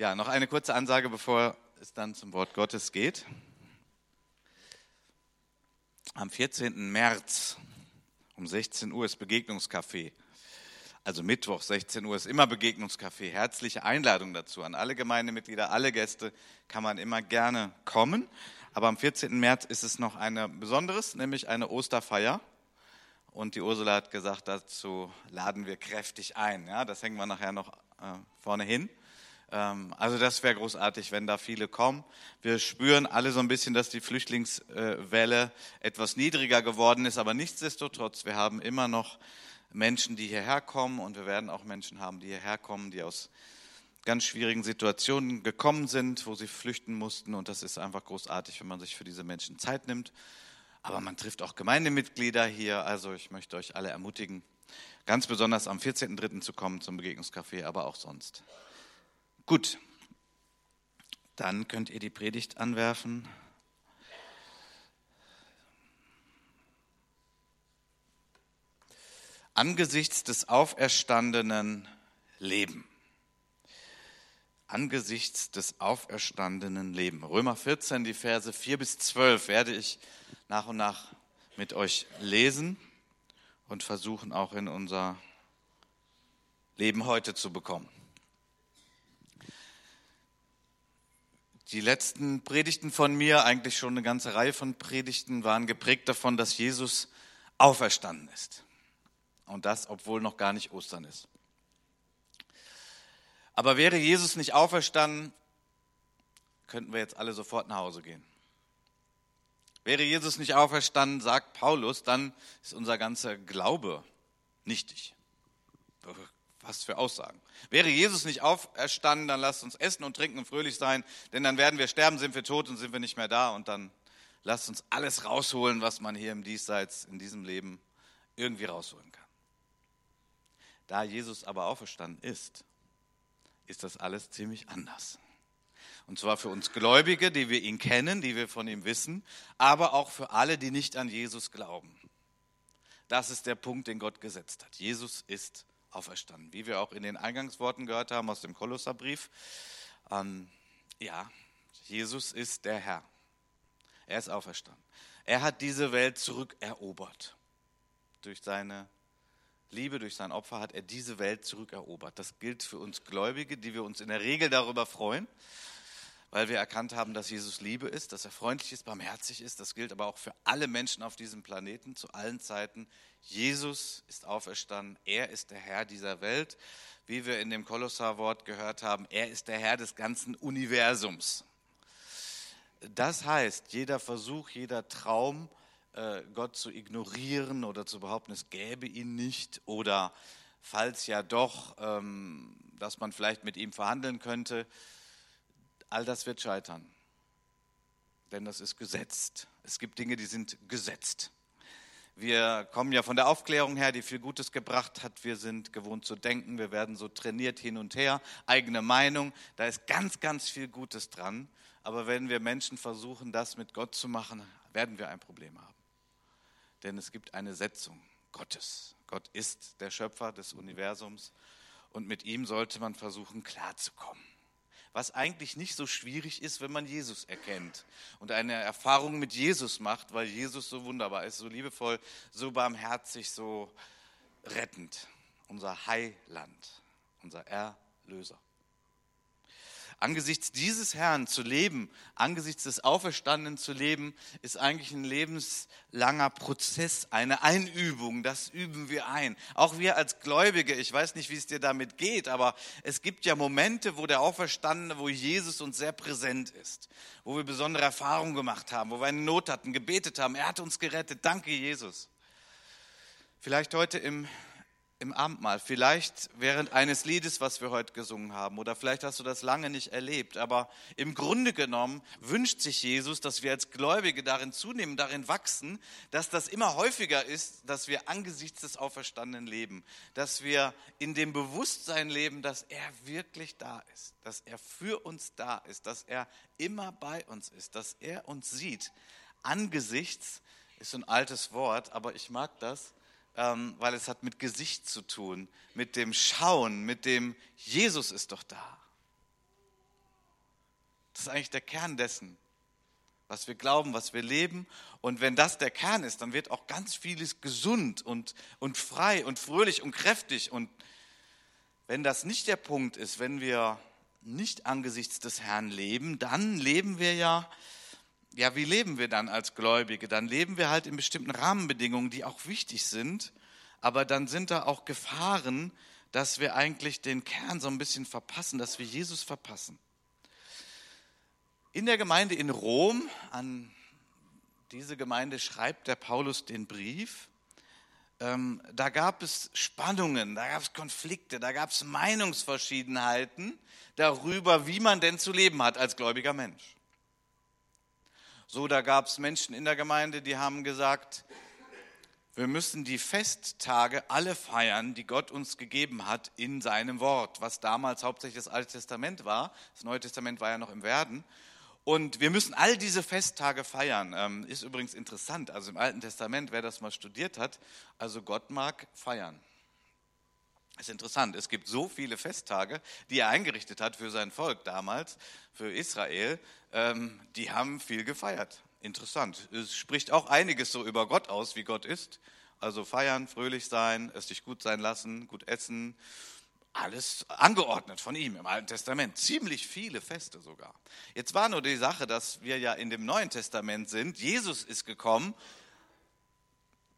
Ja, noch eine kurze Ansage, bevor es dann zum Wort Gottes geht. Am 14. März um 16 Uhr ist Begegnungscafé. Also Mittwoch, 16 Uhr ist immer Begegnungscafé. Herzliche Einladung dazu an alle Gemeindemitglieder, alle Gäste kann man immer gerne kommen. Aber am 14. März ist es noch ein besonderes, nämlich eine Osterfeier. Und die Ursula hat gesagt, dazu laden wir kräftig ein. Ja, das hängen wir nachher noch äh, vorne hin. Ähm, also das wäre großartig, wenn da viele kommen. Wir spüren alle so ein bisschen, dass die Flüchtlingswelle etwas niedriger geworden ist, aber nichtsdestotrotz, wir haben immer noch Menschen, die hierher kommen und wir werden auch Menschen haben, die hierher kommen, die aus ganz schwierigen Situationen gekommen sind, wo sie flüchten mussten und das ist einfach großartig, wenn man sich für diese Menschen Zeit nimmt. Aber man trifft auch Gemeindemitglieder hier, also ich möchte euch alle ermutigen, ganz besonders am 14.03. zu kommen zum Begegnungscafé, aber auch sonst. Gut, dann könnt ihr die Predigt anwerfen. Angesichts des auferstandenen Leben. Angesichts des auferstandenen Leben. Römer 14, die Verse 4 bis 12 werde ich nach und nach mit euch lesen und versuchen auch in unser Leben heute zu bekommen. Die letzten Predigten von mir, eigentlich schon eine ganze Reihe von Predigten, waren geprägt davon, dass Jesus auferstanden ist. Und das, obwohl noch gar nicht Ostern ist. Aber wäre Jesus nicht auferstanden, könnten wir jetzt alle sofort nach Hause gehen. Wäre Jesus nicht auferstanden, sagt Paulus, dann ist unser ganzer Glaube nichtig. Was für Aussagen. Wäre Jesus nicht auferstanden, dann lasst uns essen und trinken und fröhlich sein, denn dann werden wir sterben, sind wir tot und sind wir nicht mehr da und dann lasst uns alles rausholen, was man hier im Diesseits, in diesem Leben irgendwie rausholen kann. Da Jesus aber auferstanden ist, ist das alles ziemlich anders. Und zwar für uns Gläubige, die wir ihn kennen, die wir von ihm wissen, aber auch für alle, die nicht an Jesus glauben. Das ist der Punkt, den Gott gesetzt hat. Jesus ist auferstanden. Wie wir auch in den Eingangsworten gehört haben aus dem Kolosserbrief. Ähm, ja, Jesus ist der Herr. Er ist auferstanden. Er hat diese Welt zurückerobert. Durch seine Liebe, durch sein Opfer hat er diese Welt zurückerobert. Das gilt für uns Gläubige, die wir uns in der Regel darüber freuen weil wir erkannt haben, dass Jesus Liebe ist, dass er freundlich ist, barmherzig ist. Das gilt aber auch für alle Menschen auf diesem Planeten zu allen Zeiten. Jesus ist auferstanden, er ist der Herr dieser Welt. Wie wir in dem Kolossarwort gehört haben, er ist der Herr des ganzen Universums. Das heißt, jeder Versuch, jeder Traum, äh, Gott zu ignorieren oder zu behaupten, es gäbe ihn nicht oder falls ja doch, ähm, dass man vielleicht mit ihm verhandeln könnte, All das wird scheitern. Denn das ist gesetzt. Es gibt Dinge, die sind gesetzt. Wir kommen ja von der Aufklärung her, die viel Gutes gebracht hat. Wir sind gewohnt zu denken. Wir werden so trainiert hin und her. Eigene Meinung. Da ist ganz, ganz viel Gutes dran. Aber wenn wir Menschen versuchen, das mit Gott zu machen, werden wir ein Problem haben. Denn es gibt eine Setzung Gottes. Gott ist der Schöpfer des Universums. Und mit ihm sollte man versuchen, klarzukommen was eigentlich nicht so schwierig ist, wenn man Jesus erkennt und eine Erfahrung mit Jesus macht, weil Jesus so wunderbar ist, so liebevoll, so barmherzig, so rettend. Unser Heiland, unser Erlöser. Angesichts dieses Herrn zu leben, angesichts des Auferstandenen zu leben, ist eigentlich ein lebenslanger Prozess, eine Einübung. Das üben wir ein. Auch wir als Gläubige, ich weiß nicht, wie es dir damit geht, aber es gibt ja Momente, wo der Auferstandene, wo Jesus uns sehr präsent ist, wo wir besondere Erfahrungen gemacht haben, wo wir eine Not hatten, gebetet haben. Er hat uns gerettet. Danke, Jesus. Vielleicht heute im im Abendmahl, vielleicht während eines Liedes, was wir heute gesungen haben, oder vielleicht hast du das lange nicht erlebt, aber im Grunde genommen wünscht sich Jesus, dass wir als Gläubige darin zunehmen, darin wachsen, dass das immer häufiger ist, dass wir angesichts des Auferstandenen leben, dass wir in dem Bewusstsein leben, dass er wirklich da ist, dass er für uns da ist, dass er immer bei uns ist, dass er uns sieht. Angesichts ist ein altes Wort, aber ich mag das ähm, weil es hat mit Gesicht zu tun, mit dem Schauen, mit dem Jesus ist doch da. Das ist eigentlich der Kern dessen, was wir glauben, was wir leben. Und wenn das der Kern ist, dann wird auch ganz vieles gesund und, und frei und fröhlich und kräftig. Und wenn das nicht der Punkt ist, wenn wir nicht angesichts des Herrn leben, dann leben wir ja, ja, wie leben wir dann als Gläubige? Dann leben wir halt in bestimmten Rahmenbedingungen, die auch wichtig sind, aber dann sind da auch Gefahren, dass wir eigentlich den Kern so ein bisschen verpassen, dass wir Jesus verpassen. In der Gemeinde in Rom, an diese Gemeinde schreibt der Paulus den Brief, ähm, da gab es Spannungen, da gab es Konflikte, da gab es Meinungsverschiedenheiten darüber, wie man denn zu leben hat als gläubiger Mensch. So, da gab es Menschen in der Gemeinde, die haben gesagt, wir müssen die Festtage alle feiern, die Gott uns gegeben hat in seinem Wort, was damals hauptsächlich das Alte Testament war. Das Neue Testament war ja noch im Werden. Und wir müssen all diese Festtage feiern. Ähm, ist übrigens interessant, also im Alten Testament, wer das mal studiert hat, also Gott mag feiern. Ist interessant, es gibt so viele Festtage, die er eingerichtet hat für sein Volk damals, für Israel, ähm, die haben viel gefeiert. Interessant. Es spricht auch einiges so über Gott aus, wie Gott ist. Also feiern, fröhlich sein, es sich gut sein lassen, gut essen, alles angeordnet von ihm im Alten Testament. Ziemlich viele Feste sogar. Jetzt war nur die Sache, dass wir ja in dem Neuen Testament sind. Jesus ist gekommen.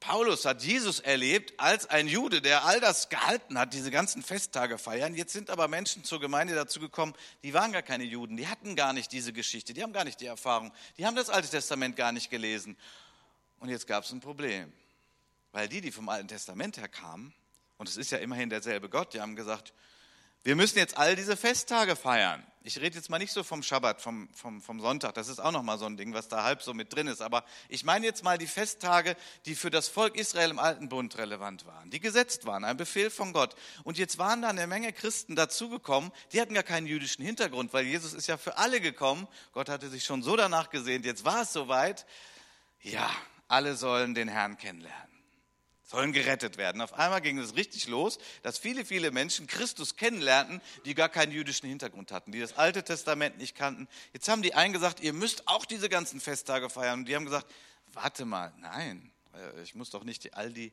Paulus hat Jesus erlebt als ein Jude, der all das gehalten hat, diese ganzen Festtage feiern. Jetzt sind aber Menschen zur Gemeinde dazu gekommen, die waren gar keine Juden, die hatten gar nicht diese Geschichte, die haben gar nicht die Erfahrung, die haben das Alte Testament gar nicht gelesen. Und jetzt gab es ein Problem, weil die, die vom Alten Testament her kamen, und es ist ja immerhin derselbe Gott, die haben gesagt, wir müssen jetzt all diese Festtage feiern. Ich rede jetzt mal nicht so vom Schabbat, vom, vom, vom Sonntag, das ist auch nochmal so ein Ding, was da halb so mit drin ist. Aber ich meine jetzt mal die Festtage, die für das Volk Israel im Alten Bund relevant waren, die gesetzt waren, ein Befehl von Gott. Und jetzt waren da eine Menge Christen dazugekommen, die hatten gar keinen jüdischen Hintergrund, weil Jesus ist ja für alle gekommen. Gott hatte sich schon so danach gesehnt, jetzt war es soweit. Ja, alle sollen den Herrn kennenlernen sollen gerettet werden. Auf einmal ging es richtig los, dass viele, viele Menschen Christus kennenlernten, die gar keinen jüdischen Hintergrund hatten, die das Alte Testament nicht kannten. Jetzt haben die einen gesagt, ihr müsst auch diese ganzen Festtage feiern. Und die haben gesagt, warte mal, nein, äh, ich muss doch nicht all die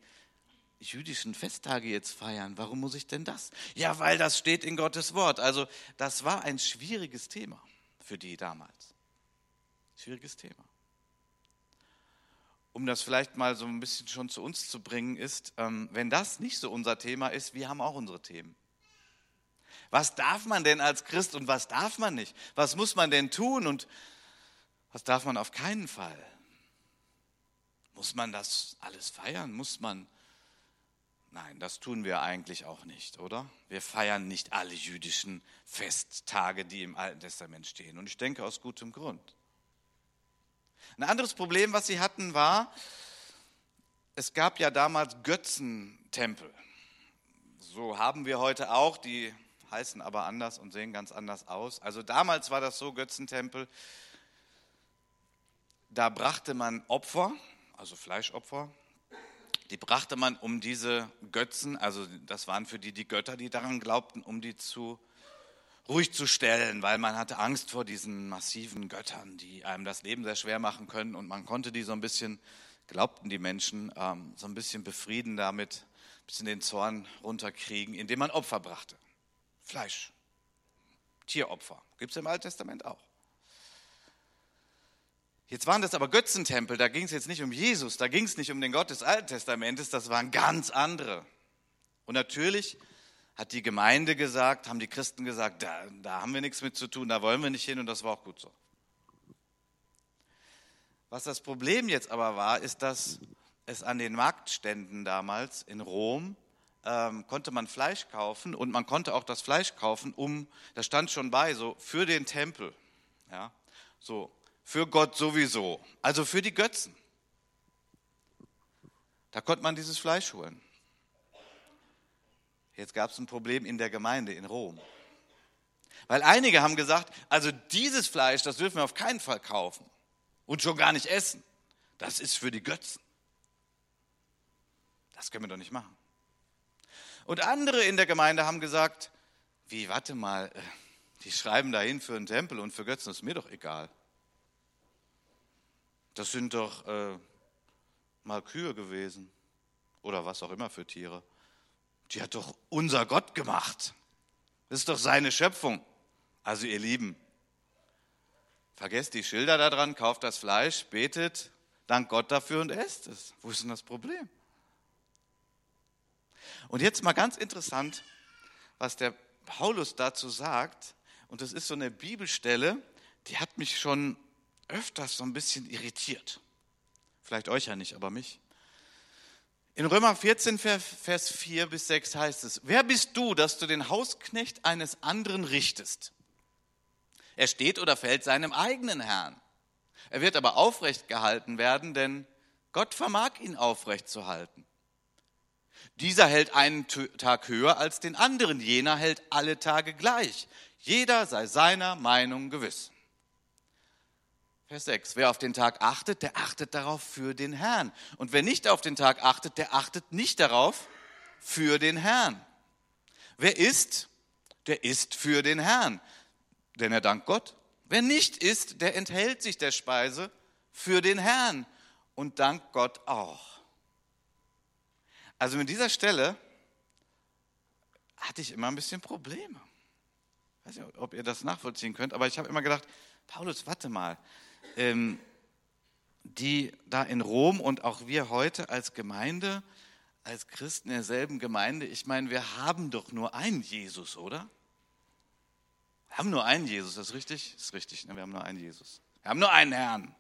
jüdischen Festtage jetzt feiern. Warum muss ich denn das? Ja, weil das steht in Gottes Wort. Also das war ein schwieriges Thema für die damals. Schwieriges Thema um das vielleicht mal so ein bisschen schon zu uns zu bringen, ist, ähm, wenn das nicht so unser Thema ist, wir haben auch unsere Themen. Was darf man denn als Christ und was darf man nicht? Was muss man denn tun und was darf man auf keinen Fall? Muss man das alles feiern? Muss man? Nein, das tun wir eigentlich auch nicht, oder? Wir feiern nicht alle jüdischen Festtage, die im Alten Testament stehen. Und ich denke aus gutem Grund. Ein anderes Problem, was sie hatten, war, es gab ja damals Götzentempel. So haben wir heute auch, die heißen aber anders und sehen ganz anders aus. Also damals war das so, Götzentempel, da brachte man Opfer, also Fleischopfer, die brachte man um diese Götzen, also das waren für die die Götter, die daran glaubten, um die zu ruhig zu stellen, weil man hatte Angst vor diesen massiven Göttern, die einem das Leben sehr schwer machen können. Und man konnte die so ein bisschen, glaubten die Menschen, ähm, so ein bisschen befrieden damit, ein bisschen den Zorn runterkriegen, indem man Opfer brachte. Fleisch, Tieropfer. Gibt es im Alten Testament auch. Jetzt waren das aber Götzentempel, da ging es jetzt nicht um Jesus, da ging es nicht um den Gott des Alten Testamentes, das waren ganz andere. Und natürlich hat die Gemeinde gesagt, haben die Christen gesagt, da, da haben wir nichts mit zu tun, da wollen wir nicht hin und das war auch gut so. Was das Problem jetzt aber war, ist, dass es an den Marktständen damals in Rom ähm, konnte man Fleisch kaufen und man konnte auch das Fleisch kaufen, um, das stand schon bei, so für den Tempel, ja, so für Gott sowieso, also für die Götzen. Da konnte man dieses Fleisch holen. Jetzt gab es ein Problem in der Gemeinde in Rom. Weil einige haben gesagt, also dieses Fleisch, das dürfen wir auf keinen Fall kaufen und schon gar nicht essen. Das ist für die Götzen. Das können wir doch nicht machen. Und andere in der Gemeinde haben gesagt, wie, warte mal, äh, Die schreiben dahin für einen Tempel und für Götzen, das ist mir doch egal. Das sind doch äh, mal Kühe gewesen oder was auch immer für Tiere. Die hat doch unser Gott gemacht. Das ist doch seine Schöpfung. Also ihr Lieben, vergesst die Schilder da dran, kauft das Fleisch, betet, dankt Gott dafür und esst es. Wo ist denn das Problem? Und jetzt mal ganz interessant, was der Paulus dazu sagt. Und das ist so eine Bibelstelle, die hat mich schon öfters so ein bisschen irritiert. Vielleicht euch ja nicht, aber mich. In Römer 14, Vers 4 bis 6 heißt es, wer bist du, dass du den Hausknecht eines anderen richtest? Er steht oder fällt seinem eigenen Herrn. Er wird aber aufrecht gehalten werden, denn Gott vermag ihn aufrecht zu halten. Dieser hält einen Tag höher als den anderen, jener hält alle Tage gleich. Jeder sei seiner Meinung gewiss. Vers 6. Wer auf den Tag achtet, der achtet darauf für den Herrn. Und wer nicht auf den Tag achtet, der achtet nicht darauf für den Herrn. Wer isst, der isst für den Herrn, denn er dankt Gott. Wer nicht isst, der enthält sich der Speise für den Herrn und dankt Gott auch. Also mit dieser Stelle hatte ich immer ein bisschen Probleme. Ich weiß nicht, ob ihr das nachvollziehen könnt, aber ich habe immer gedacht, Paulus, warte mal, ähm, die da in Rom und auch wir heute als Gemeinde, als Christen derselben Gemeinde, ich meine, wir haben doch nur einen Jesus, oder? Wir haben nur einen Jesus, das ist richtig? Das ist richtig, ne? wir haben nur einen Jesus. Wir haben nur einen Herrn.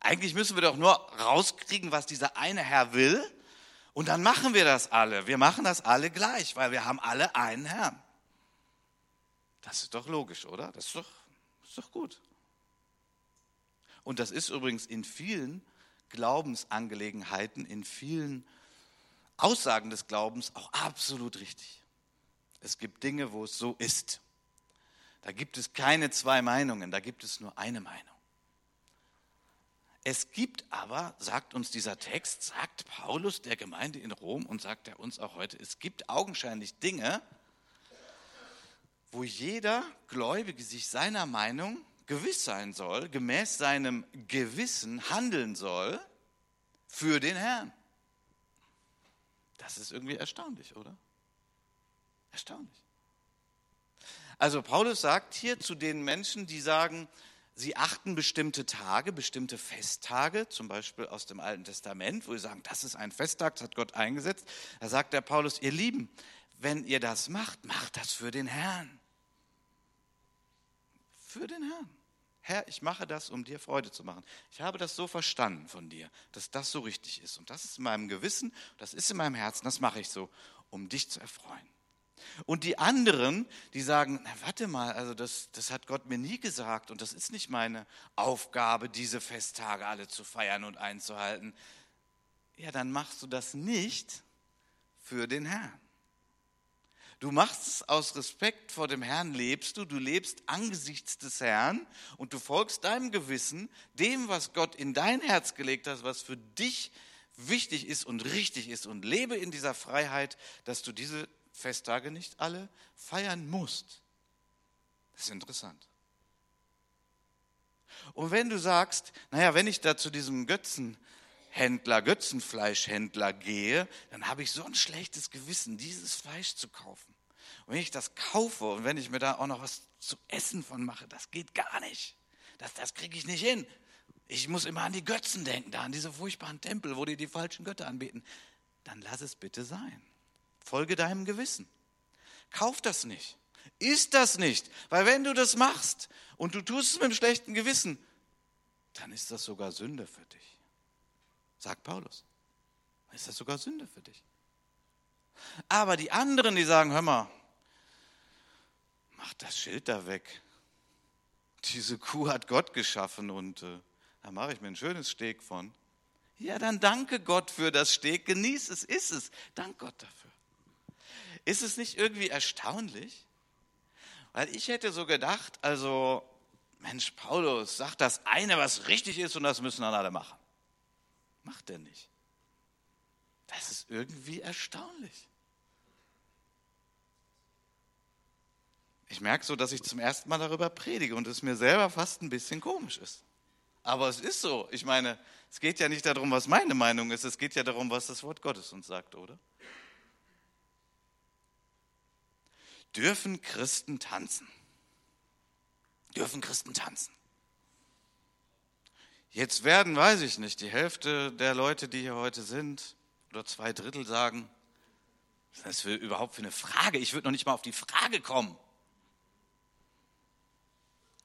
Eigentlich müssen wir doch nur rauskriegen, was dieser eine Herr will. Und dann machen wir das alle. Wir machen das alle gleich, weil wir haben alle einen Herrn. Das ist doch logisch, oder? Das ist doch, das ist doch gut. Und das ist übrigens in vielen Glaubensangelegenheiten, in vielen Aussagen des Glaubens auch absolut richtig. Es gibt Dinge, wo es so ist. Da gibt es keine zwei Meinungen, da gibt es nur eine Meinung. Es gibt aber, sagt uns dieser Text, sagt Paulus der Gemeinde in Rom und sagt er uns auch heute, es gibt augenscheinlich Dinge, wo jeder Gläubige sich seiner Meinung gewiss sein soll, gemäß seinem Gewissen handeln soll für den Herrn. Das ist irgendwie erstaunlich, oder? Erstaunlich. Also Paulus sagt hier zu den Menschen, die sagen, Sie achten bestimmte Tage, bestimmte Festtage, zum Beispiel aus dem Alten Testament, wo sie sagen, das ist ein Festtag, das hat Gott eingesetzt. Da sagt der Paulus, ihr Lieben, wenn ihr das macht, macht das für den Herrn. Für den Herrn. Herr, ich mache das, um dir Freude zu machen. Ich habe das so verstanden von dir, dass das so richtig ist. Und das ist in meinem Gewissen, das ist in meinem Herzen, das mache ich so, um dich zu erfreuen. Und die anderen, die sagen, na, warte mal, also das, das hat Gott mir nie gesagt und das ist nicht meine Aufgabe, diese Festtage alle zu feiern und einzuhalten. Ja, dann machst du das nicht für den Herrn. Du machst es aus Respekt vor dem Herrn, lebst du, du lebst angesichts des Herrn und du folgst deinem Gewissen, dem, was Gott in dein Herz gelegt hat, was für dich wichtig ist und richtig ist und lebe in dieser Freiheit, dass du diese Festtage nicht alle feiern musst. Das ist interessant. Und wenn du sagst, naja, wenn ich da zu diesem Götzenhändler, Götzenfleischhändler gehe, dann habe ich so ein schlechtes Gewissen, dieses Fleisch zu kaufen. Und wenn ich das kaufe und wenn ich mir da auch noch was zu essen von mache, das geht gar nicht. Das, das kriege ich nicht hin. Ich muss immer an die Götzen denken, da an diese furchtbaren Tempel, wo die die falschen Götter anbeten. Dann lass es bitte sein. Folge deinem Gewissen. Kauf das nicht. Ist das nicht. Weil wenn du das machst und du tust es mit einem schlechten Gewissen, dann ist das sogar Sünde für dich. Sagt Paulus. Ist das sogar Sünde für dich. Aber die anderen, die sagen, hör mal, mach das Schild da weg. Diese Kuh hat Gott geschaffen und äh, da mache ich mir ein schönes Steg von. Ja, dann danke Gott für das Steg, genieß es, iss es. Dank Gott dafür. Ist es nicht irgendwie erstaunlich? Weil ich hätte so gedacht, also, Mensch, Paulus sagt das eine, was richtig ist und das müssen dann alle machen. Macht er nicht. Das ist irgendwie erstaunlich. Ich merke so, dass ich zum ersten Mal darüber predige und es mir selber fast ein bisschen komisch ist. Aber es ist so. Ich meine, es geht ja nicht darum, was meine Meinung ist, es geht ja darum, was das Wort Gottes uns sagt, oder? Dürfen Christen tanzen? Dürfen Christen tanzen? Jetzt werden, weiß ich nicht, die Hälfte der Leute, die hier heute sind, oder zwei Drittel sagen, was ist das überhaupt für eine Frage? Ich würde noch nicht mal auf die Frage kommen.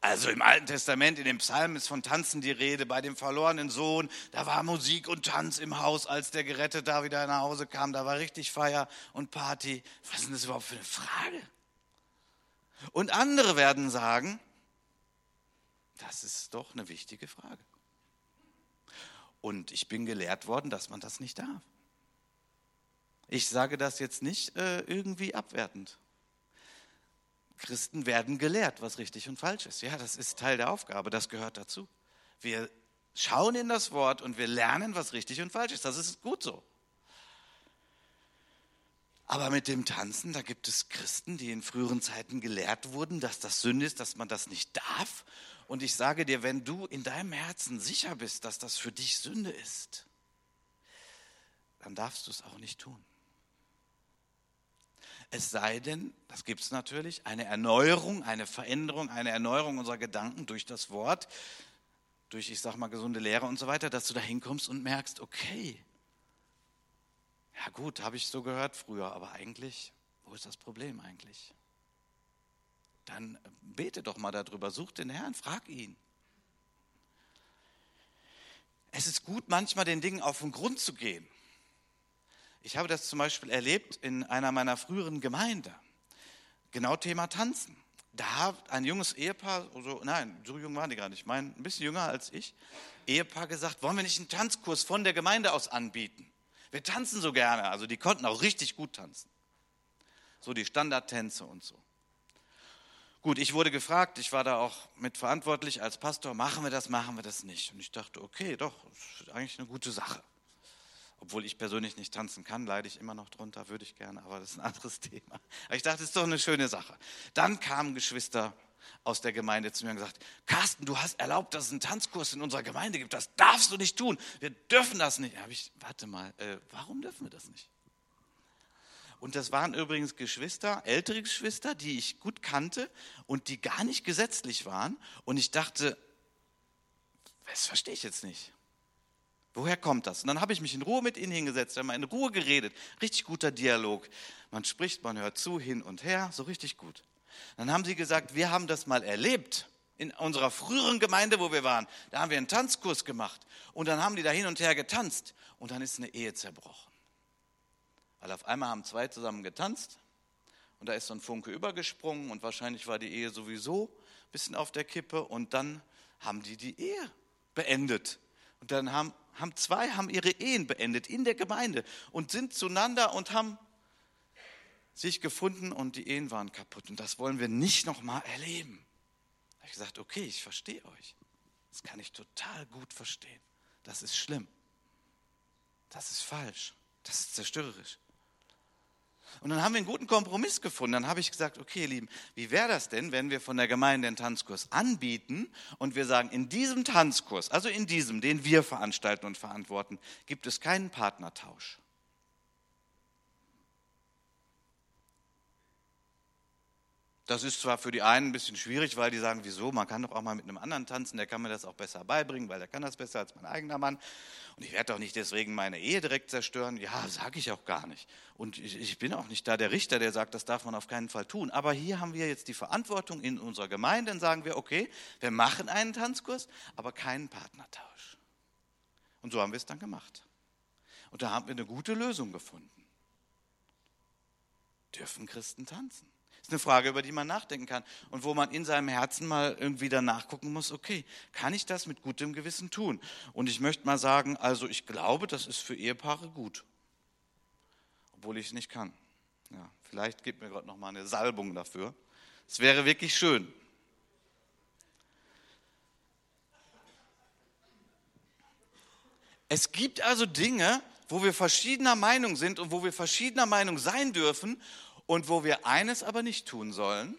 Also im Alten Testament, in den Psalmen ist von Tanzen die Rede, bei dem verlorenen Sohn, da war Musik und Tanz im Haus, als der Gerettet da wieder nach Hause kam, da war richtig Feier und Party. Was ist denn das überhaupt für eine Frage? Und andere werden sagen, das ist doch eine wichtige Frage. Und ich bin gelehrt worden, dass man das nicht darf. Ich sage das jetzt nicht äh, irgendwie abwertend. Christen werden gelehrt, was richtig und falsch ist. Ja, das ist Teil der Aufgabe, das gehört dazu. Wir schauen in das Wort und wir lernen, was richtig und falsch ist. Das ist gut so. Aber mit dem Tanzen, da gibt es Christen, die in früheren Zeiten gelehrt wurden, dass das Sünde ist, dass man das nicht darf. Und ich sage dir, wenn du in deinem Herzen sicher bist, dass das für dich Sünde ist, dann darfst du es auch nicht tun. Es sei denn, das gibt es natürlich, eine Erneuerung, eine Veränderung, eine Erneuerung unserer Gedanken durch das Wort, durch, ich sag mal, gesunde Lehre und so weiter, dass du da hinkommst und merkst, okay, ja gut, habe ich so gehört früher, aber eigentlich, wo ist das Problem eigentlich? Dann bete doch mal darüber, such den Herrn, frag ihn. Es ist gut, manchmal den Dingen auf den Grund zu gehen. Ich habe das zum Beispiel erlebt in einer meiner früheren Gemeinden. Genau Thema Tanzen. Da hat ein junges Ehepaar, also, nein, so jung waren die gar nicht, mein, ein bisschen jünger als ich, Ehepaar gesagt, wollen wir nicht einen Tanzkurs von der Gemeinde aus anbieten? Wir tanzen so gerne. Also die konnten auch richtig gut tanzen. So die Standardtänze und so. Gut, ich wurde gefragt, ich war da auch mitverantwortlich als Pastor, machen wir das, machen wir das nicht? Und ich dachte, okay, doch, ist eigentlich eine gute Sache. Obwohl ich persönlich nicht tanzen kann, leide ich immer noch drunter, würde ich gerne, aber das ist ein anderes Thema. Aber ich dachte, das ist doch eine schöne Sache. Dann kamen Geschwister aus der Gemeinde zu mir und gesagt, Carsten, du hast erlaubt, dass es einen Tanzkurs in unserer Gemeinde gibt. Das darfst du nicht tun. Wir dürfen das nicht. Da habe ich, warte mal, äh, warum dürfen wir das nicht? Und das waren übrigens Geschwister, ältere Geschwister, die ich gut kannte und die gar nicht gesetzlich waren. Und ich dachte, das verstehe ich jetzt nicht. Woher kommt das? Und dann habe ich mich in Ruhe mit ihnen hingesetzt, wir haben in Ruhe geredet. Richtig guter Dialog. Man spricht, man hört zu, hin und her, so richtig gut. Dann haben sie gesagt, wir haben das mal erlebt in unserer früheren Gemeinde, wo wir waren. Da haben wir einen Tanzkurs gemacht und dann haben die da hin und her getanzt und dann ist eine Ehe zerbrochen. Weil auf einmal haben zwei zusammen getanzt und da ist so ein Funke übergesprungen und wahrscheinlich war die Ehe sowieso ein bisschen auf der Kippe und dann haben die die Ehe beendet. Und dann haben, haben zwei haben ihre Ehen beendet in der Gemeinde und sind zueinander und haben sich gefunden und die Ehen waren kaputt. Und das wollen wir nicht nochmal erleben. Da habe ich gesagt, okay, ich verstehe euch. Das kann ich total gut verstehen. Das ist schlimm. Das ist falsch. Das ist zerstörerisch. Und dann haben wir einen guten Kompromiss gefunden. Dann habe ich gesagt, okay, ihr Lieben, wie wäre das denn, wenn wir von der Gemeinde den Tanzkurs anbieten und wir sagen, in diesem Tanzkurs, also in diesem, den wir veranstalten und verantworten, gibt es keinen Partnertausch. Das ist zwar für die einen ein bisschen schwierig, weil die sagen, wieso, man kann doch auch mal mit einem anderen tanzen, der kann mir das auch besser beibringen, weil der kann das besser als mein eigener Mann. Und ich werde doch nicht deswegen meine Ehe direkt zerstören. Ja, sage ich auch gar nicht. Und ich, ich, bin auch nicht da der Richter, der sagt, das darf man auf keinen Fall tun. Aber hier haben wir jetzt die Verantwortung in unserer Gemeinde, dann sagen wir, okay, wir machen einen Tanzkurs, aber keinen Partnertausch. Und so haben wir es dann gemacht. Und da haben wir eine gute Lösung gefunden. Dürfen Christen tanzen? Ist eine Frage, über die man nachdenken kann und wo man in seinem Herzen mal irgendwie danach gucken muss, okay, kann ich das mit gutem Gewissen tun? Und ich möchte mal sagen, also ich glaube, das ist für Ehepaare gut, obwohl ich es nicht kann. Ja, vielleicht gibt mir Gott noch mal eine Salbung dafür. Es wäre wirklich schön. Es gibt also Dinge, wo wir verschiedener Meinung sind und wo wir verschiedener Meinung sein dürfen und wo wir eines aber nicht tun sollen,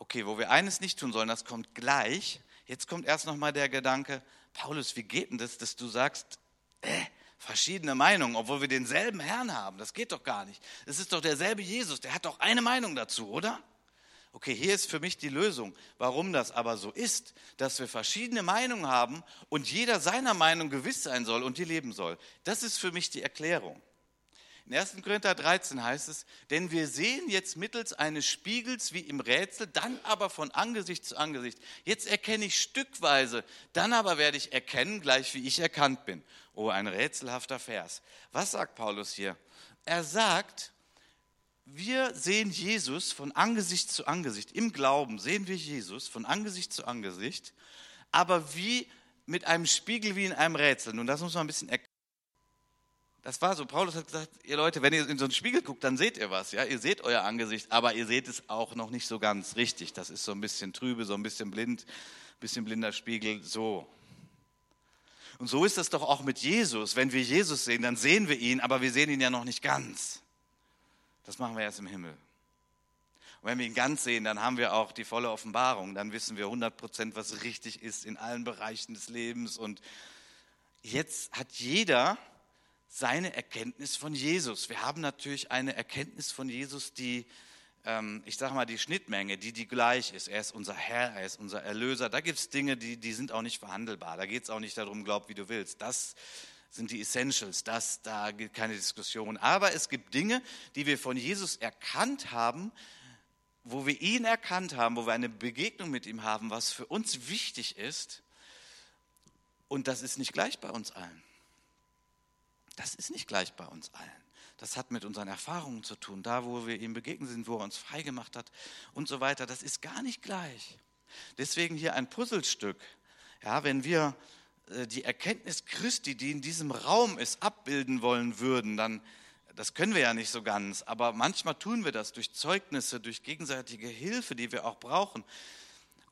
okay, wo wir eines nicht tun sollen, das kommt gleich. Jetzt kommt erst nochmal der Gedanke, Paulus, wie geht denn das, dass du sagst, äh, verschiedene Meinungen, obwohl wir denselben Herrn haben? Das geht doch gar nicht. Es ist doch derselbe Jesus, der hat doch eine Meinung dazu, oder? Okay, hier ist für mich die Lösung, warum das aber so ist, dass wir verschiedene Meinungen haben und jeder seiner Meinung gewiss sein soll und die leben soll. Das ist für mich die Erklärung. In 1. Korinther 13 heißt es, denn wir sehen jetzt mittels eines Spiegels wie im Rätsel, dann aber von Angesicht zu Angesicht. Jetzt erkenne ich stückweise, dann aber werde ich erkennen, gleich wie ich erkannt bin. Oh, ein rätselhafter Vers. Was sagt Paulus hier? Er sagt, wir sehen Jesus von Angesicht zu Angesicht. Im Glauben sehen wir Jesus von Angesicht zu Angesicht, aber wie mit einem Spiegel wie in einem Rätsel. Nun, das muss man ein bisschen erklären. Das war so. Paulus hat gesagt, ihr Leute, wenn ihr in so einen Spiegel guckt, dann seht ihr was. Ja, ihr seht euer Angesicht, aber ihr seht es auch noch nicht so ganz richtig. Das ist so ein bisschen trübe, so ein bisschen blind, ein bisschen blinder Spiegel, so. Und so ist es doch auch mit Jesus. Wenn wir Jesus sehen, dann sehen wir ihn, aber wir sehen ihn ja noch nicht ganz. Das machen wir erst im Himmel. Und wenn wir ihn ganz sehen, dann haben wir auch die volle Offenbarung. Dann wissen wir 100 Prozent, was richtig ist in allen Bereichen des Lebens. Und jetzt hat jeder seine Erkenntnis von Jesus. Wir haben natürlich eine Erkenntnis von Jesus, die, ähm, ich sage mal, die Schnittmenge, die die gleich ist. Er ist unser Herr, er ist unser Erlöser. Da gibt es Dinge, die, die sind auch nicht verhandelbar. Da geht es auch nicht darum, glaub, wie du willst. Das sind die Essentials, das, da gibt keine Diskussion. Aber es gibt Dinge, die wir von Jesus erkannt haben, wo wir ihn erkannt haben, wo wir eine Begegnung mit ihm haben, was für uns wichtig ist. Und das ist nicht gleich bei uns allen. Das ist nicht gleich bei uns allen. Das hat mit unseren Erfahrungen zu tun, da wo wir ihm begegnet sind, wo er uns freigemacht hat und so weiter. Das ist gar nicht gleich. Deswegen hier ein Puzzlestück. Ja, wenn wir die Erkenntnis Christi, die in diesem Raum ist, abbilden wollen würden, dann, das können wir ja nicht so ganz, aber manchmal tun wir das durch Zeugnisse, durch gegenseitige Hilfe, die wir auch brauchen.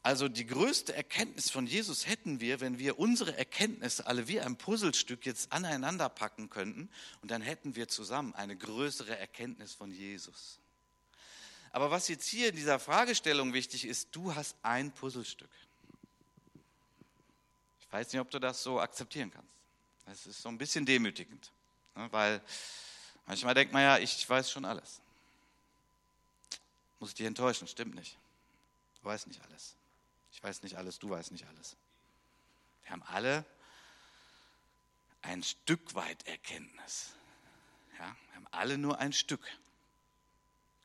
Also die größte Erkenntnis von Jesus hätten wir, wenn wir unsere Erkenntnisse alle wie ein Puzzlestück jetzt aneinander packen könnten und dann hätten wir zusammen eine größere Erkenntnis von Jesus. Aber was jetzt hier in dieser Fragestellung wichtig ist, du hast ein Puzzlestück weiß nicht, ob du das so akzeptieren kannst. Das ist so ein bisschen demütigend, ne, weil manchmal denkt man ja, ich weiß schon alles. Muss ich dich enttäuschen, stimmt nicht. Du weißt nicht alles. Ich weiß nicht alles, du weißt nicht alles. Wir haben alle ein Stück weit Erkenntnis. Ja, wir haben alle nur ein Stück.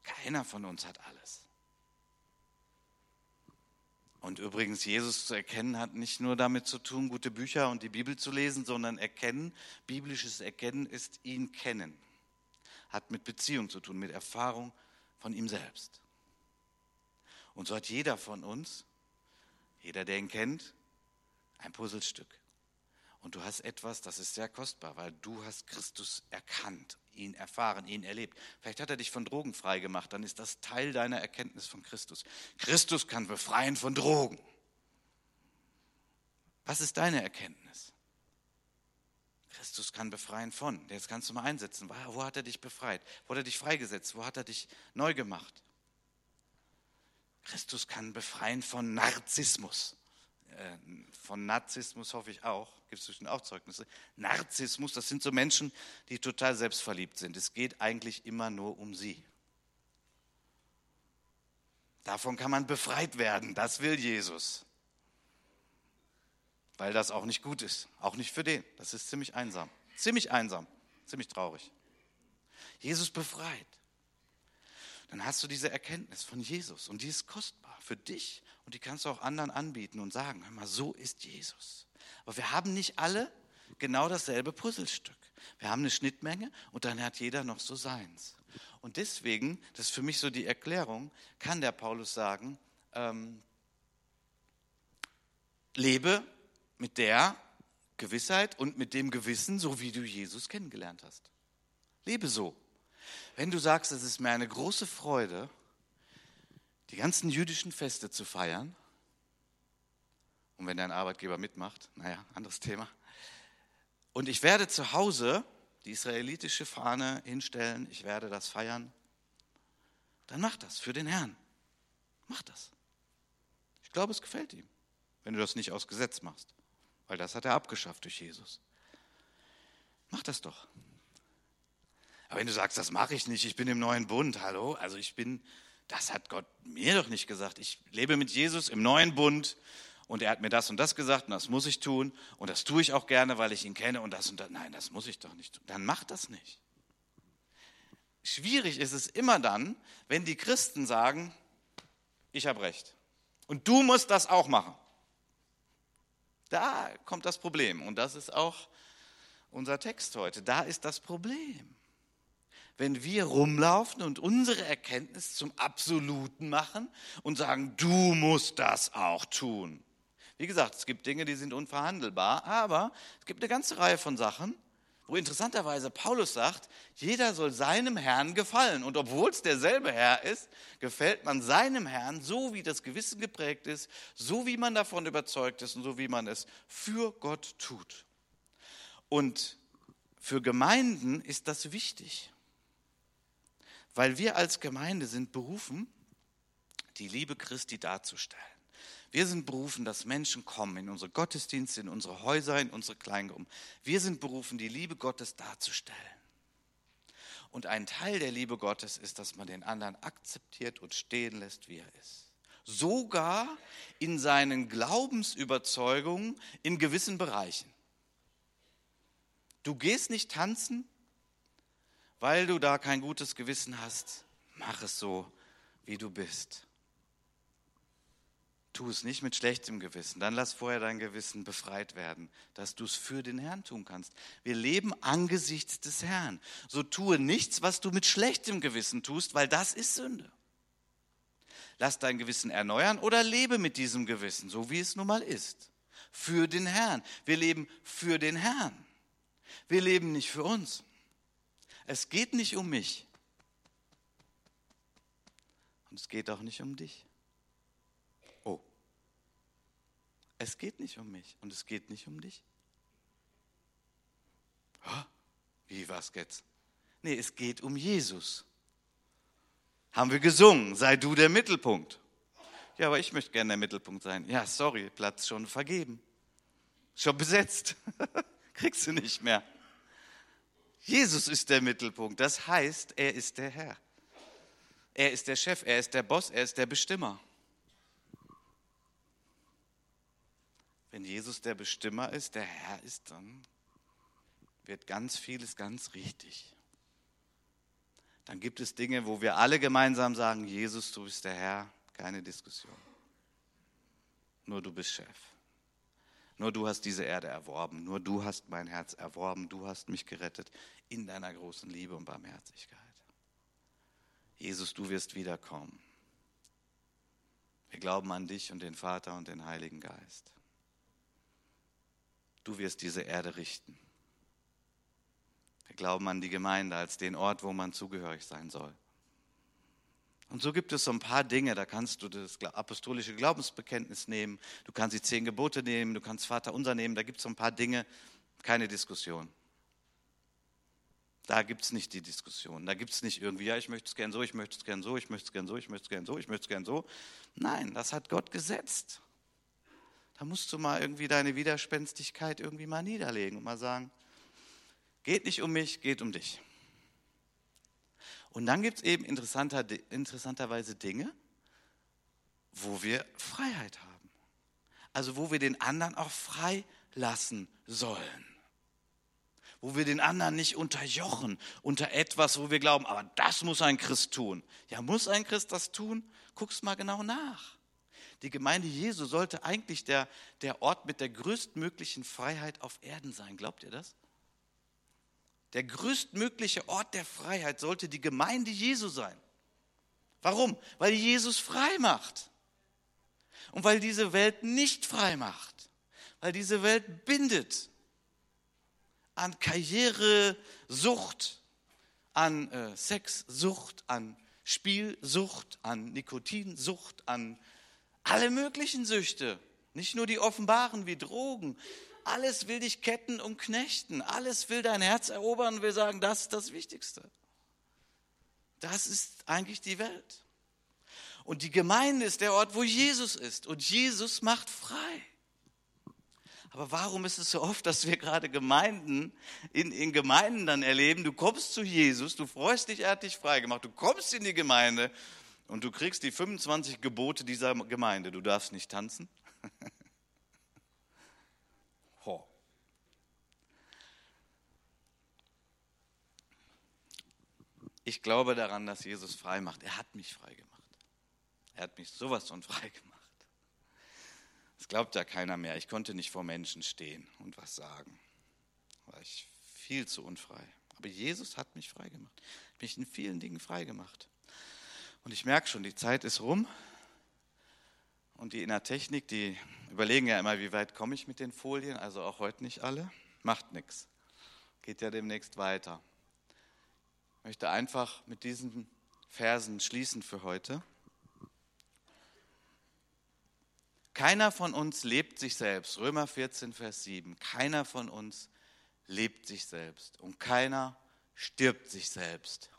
Keiner von uns hat alles. Und übrigens, Jesus zu erkennen hat nicht nur damit zu tun, gute Bücher und die Bibel zu lesen, sondern erkennen, biblisches Erkennen ist ihn kennen. Hat mit Beziehung zu tun, mit Erfahrung von ihm selbst. Und so hat jeder von uns, jeder, der ihn kennt, ein Puzzlestück. Und du hast etwas, das ist sehr kostbar, weil du hast Christus erkannt, ihn erfahren, ihn erlebt. Vielleicht hat er dich von Drogen frei gemacht, dann ist das Teil deiner Erkenntnis von Christus. Christus kann befreien von Drogen. Was ist deine Erkenntnis? Christus kann befreien von. Jetzt kannst du mal einsetzen. Wo hat er dich befreit? Wo hat er dich freigesetzt? Wo hat er dich neu gemacht? Christus kann befreien von Narzissmus. Äh, von Narzissmus hoffe ich auch, gibt es bestimmt auch Zeugnisse. Narzissmus, das sind so Menschen, die total selbstverliebt sind. Es geht eigentlich immer nur um sie. Davon kann man befreit werden, das will Jesus. Weil das auch nicht gut ist, auch nicht für den. Das ist ziemlich einsam, ziemlich einsam, ziemlich traurig. Jesus befreit. Dann hast du diese Erkenntnis von Jesus und die ist kostbar für dich und die kannst du auch anderen anbieten und sagen, hör mal, so ist Jesus. Aber wir haben nicht alle genau dasselbe Puzzlestück. Wir haben eine Schnittmenge und dann hat jeder noch so seins. Und deswegen, das ist für mich so die Erklärung, kann der Paulus sagen, ähm, lebe mit der Gewissheit und mit dem Gewissen, so wie du Jesus kennengelernt hast. Lebe so. Wenn du sagst, es ist mir eine große Freude, die ganzen jüdischen Feste zu feiern. Und wenn dein Arbeitgeber mitmacht, naja, anderes Thema. Und ich werde zu Hause die israelitische Fahne hinstellen, ich werde das feiern. Dann mach das für den Herrn. Mach das. Ich glaube, es gefällt ihm, wenn du das nicht aus Gesetz machst, weil das hat er abgeschafft durch Jesus. Mach das doch. Aber wenn du sagst, das mache ich nicht, ich bin im neuen Bund, hallo, also ich bin, das hat Gott mir doch nicht gesagt. Ich lebe mit Jesus im neuen Bund und er hat mir das und das gesagt und das muss ich tun und das tue ich auch gerne, weil ich ihn kenne und das und das. Nein, das muss ich doch nicht tun. Dann mach das nicht. Schwierig ist es immer dann, wenn die Christen sagen, ich habe recht. Und du musst das auch machen. Da kommt das Problem. Und das ist auch unser Text heute. Da ist das Problem. Wenn wir rumlaufen und unsere Erkenntnis zum Absoluten machen und sagen, du musst das auch tun. Wie gesagt, es gibt Dinge, die sind unverhandelbar, aber es gibt eine ganze Reihe von Sachen, wo interessanterweise Paulus sagt, jeder soll seinem Herrn gefallen. Und obwohl es derselbe Herr ist, gefällt man seinem Herrn so, wie das Gewissen geprägt ist, so wie man davon überzeugt ist und so wie man es für Gott tut. Und für Gemeinden ist das wichtig, weil wir als Gemeinde sind berufen, die Liebe Christi darzustellen. Wir sind berufen, dass Menschen kommen in unsere Gottesdienste, in unsere Häuser, in unsere Kleingruppen. Wir sind berufen, die Liebe Gottes darzustellen. Und ein Teil der Liebe Gottes ist, dass man den anderen akzeptiert und stehen lässt, wie er ist. Sogar in seinen Glaubensüberzeugungen in gewissen Bereichen. Du gehst nicht tanzen, weil du da kein gutes Gewissen hast. Mach es so, wie du bist. Tu es nicht mit schlechtem Gewissen. Dann lass vorher dein Gewissen befreit werden, dass du es für den Herrn tun kannst. Wir leben angesichts des Herrn. So tue nichts, was du mit schlechtem Gewissen tust, weil das ist Sünde. Lass dein Gewissen erneuern oder lebe mit diesem Gewissen, so wie es nun mal ist. Für den Herrn. Wir leben für den Herrn. Wir leben nicht für uns. Es geht nicht um mich. Und es geht auch nicht um dich. Es geht nicht um mich und es geht nicht um dich. Wie war's jetzt? Nee, es geht um Jesus. Haben wir gesungen, sei du der Mittelpunkt. Ja, aber ich möchte gerne der Mittelpunkt sein. Ja, sorry, Platz schon vergeben. Schon besetzt. Kriegst du nicht mehr. Jesus ist der Mittelpunkt. Das heißt, er ist der Herr. Er ist der Chef, er ist der Boss, er ist der Bestimmer. Wenn Jesus der Bestimmer ist, der Herr ist, dann wird ganz vieles ganz richtig. Dann gibt es Dinge, wo wir alle gemeinsam sagen, Jesus, du bist der Herr, keine Diskussion. Nur du bist Chef. Nur du hast diese Erde erworben. Nur du hast mein Herz erworben. Du hast mich gerettet in deiner großen Liebe und Barmherzigkeit. Jesus, du wirst wiederkommen. Wir glauben an dich und den Vater und den Heiligen Geist du wirst diese Erde richten. Wir glauben an die Gemeinde als den Ort, wo man zugehörig sein soll. Und so gibt es so ein paar Dinge, da kannst du das apostolische Glaubensbekenntnis nehmen, du kannst die zehn Gebote nehmen, du kannst Vater unser nehmen, da gibt es so ein paar Dinge, keine Diskussion. Da gibt es nicht die Diskussion. Da gibt es nicht irgendwie, ja, ich möchte es gern so, ich möchte es gern so, ich möchte es gern so, ich möchte es gern so, ich möchte es gern so. Nein, das hat Gott gesetzt. Da musst du mal irgendwie deine Widerspenstigkeit irgendwie mal niederlegen und mal sagen, geht nicht um mich, geht um dich. Und dann gibt es eben interessanter, interessanterweise Dinge, wo wir Freiheit haben. Also wo wir den anderen auch frei lassen sollen. Wo wir den anderen nicht unterjochen unter etwas, wo wir glauben, aber das muss ein Christ tun. Ja, muss ein Christ das tun? Guck's mal genau nach. Die Gemeinde Jesu sollte eigentlich der, der Ort mit der größtmöglichen Freiheit auf Erden sein. Glaubt ihr das? Der größtmögliche Ort der Freiheit sollte die Gemeinde Jesu sein. Warum? Weil Jesus frei macht. Und weil diese Welt nicht frei macht. Weil diese Welt bindet an Karrieresucht, an äh, Sexsucht, an Spielsucht, an Nikotinsucht, an alle möglichen Süchte, nicht nur die offenbaren wie Drogen. Alles will dich ketten und knechten. Alles will dein Herz erobern und will sagen, das ist das Wichtigste. Das ist eigentlich die Welt. Und die Gemeinde ist der Ort, wo Jesus ist. Und Jesus macht frei. Aber warum ist es so oft, dass wir gerade Gemeinden, in, in Gemeinden dann erleben, du kommst zu Jesus, du freust dich, er hat dich freigemacht, du kommst in die Gemeinde und du kriegst die 25 Gebote dieser Gemeinde. Du darfst nicht tanzen. Ich glaube daran, dass Jesus frei macht. Er hat mich frei gemacht. Er hat mich sowas von frei gemacht. Das glaubt ja keiner mehr. Ich konnte nicht vor Menschen stehen und was sagen. War ich viel zu unfrei. Aber Jesus hat mich frei gemacht. Hat mich in vielen Dingen frei gemacht. Und ich merke schon, die Zeit ist rum. Und die in der Technik, die überlegen ja immer, wie weit komme ich mit den Folien. Also auch heute nicht alle. Macht nichts. Geht ja demnächst weiter. Ich möchte einfach mit diesen Versen schließen für heute. Keiner von uns lebt sich selbst. Römer 14, Vers 7. Keiner von uns lebt sich selbst und keiner stirbt sich selbst.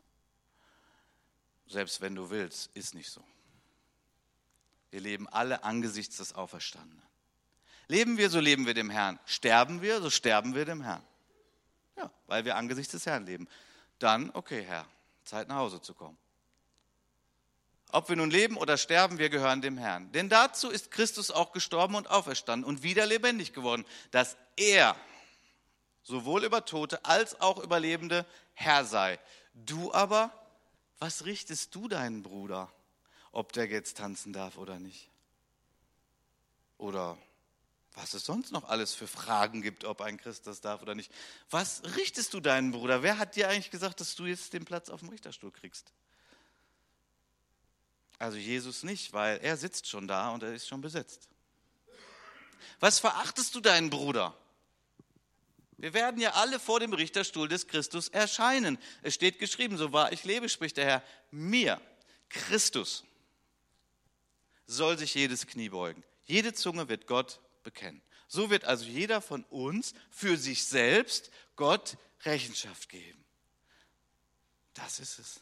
Selbst wenn du willst, ist nicht so. Wir leben alle angesichts des Auferstandenen. Leben wir, so leben wir dem Herrn. Sterben wir, so sterben wir dem Herrn. Ja, weil wir angesichts des Herrn leben. Dann, okay, Herr, Zeit nach Hause zu kommen. Ob wir nun leben oder sterben, wir gehören dem Herrn. Denn dazu ist Christus auch gestorben und auferstanden und wieder lebendig geworden, dass er sowohl über Tote als auch über Lebende Herr sei. Du aber, was richtest du deinen Bruder, ob der jetzt tanzen darf oder nicht? Oder was es sonst noch alles für Fragen gibt, ob ein Christ das darf oder nicht. Was richtest du deinen Bruder? Wer hat dir eigentlich gesagt, dass du jetzt den Platz auf dem Richterstuhl kriegst? Also Jesus nicht, weil er sitzt schon da und er ist schon besetzt. Was verachtest du deinen Bruder? Wir werden ja alle vor dem Richterstuhl des Christus erscheinen. Es steht geschrieben, so wahr ich lebe, spricht der Herr, mir, Christus, soll sich jedes Knie beugen. Jede Zunge wird Gott bekennen. So wird also jeder von uns für sich selbst Gott Rechenschaft geben. Das ist es.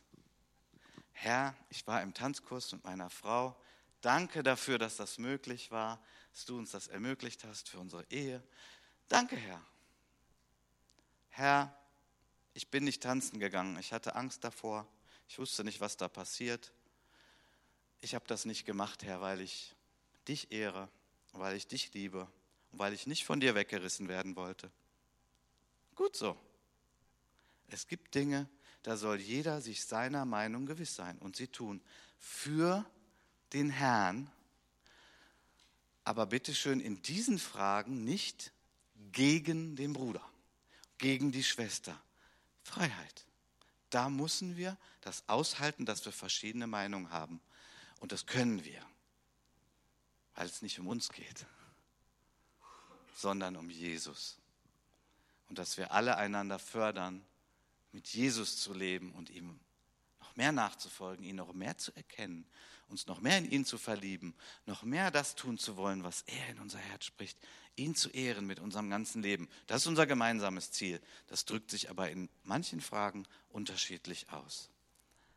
Herr, ich war im Tanzkurs mit meiner Frau. Danke dafür, dass das möglich war, dass du uns das ermöglicht hast für unsere Ehe. Danke, Herr. Herr, ich bin nicht tanzen gegangen. Ich hatte Angst davor. Ich wusste nicht, was da passiert. Ich habe das nicht gemacht, Herr, weil ich dich ehre, weil ich dich liebe und weil ich nicht von dir weggerissen werden wollte. Gut so. Es gibt Dinge, da soll jeder sich seiner Meinung gewiss sein und sie tun. Für den Herrn, aber bitteschön in diesen Fragen nicht gegen den Bruder, gegen die Schwester. Freiheit. Da müssen wir das aushalten, dass wir verschiedene Meinungen haben. Und das können wir, weil es nicht um uns geht, sondern um Jesus. Und dass wir alle einander fördern mit Jesus zu leben und ihm noch mehr nachzufolgen, ihn noch mehr zu erkennen, uns noch mehr in ihn zu verlieben, noch mehr das tun zu wollen, was er in unser Herz spricht, ihn zu ehren mit unserem ganzen Leben. Das ist unser gemeinsames Ziel. Das drückt sich aber in manchen Fragen unterschiedlich aus.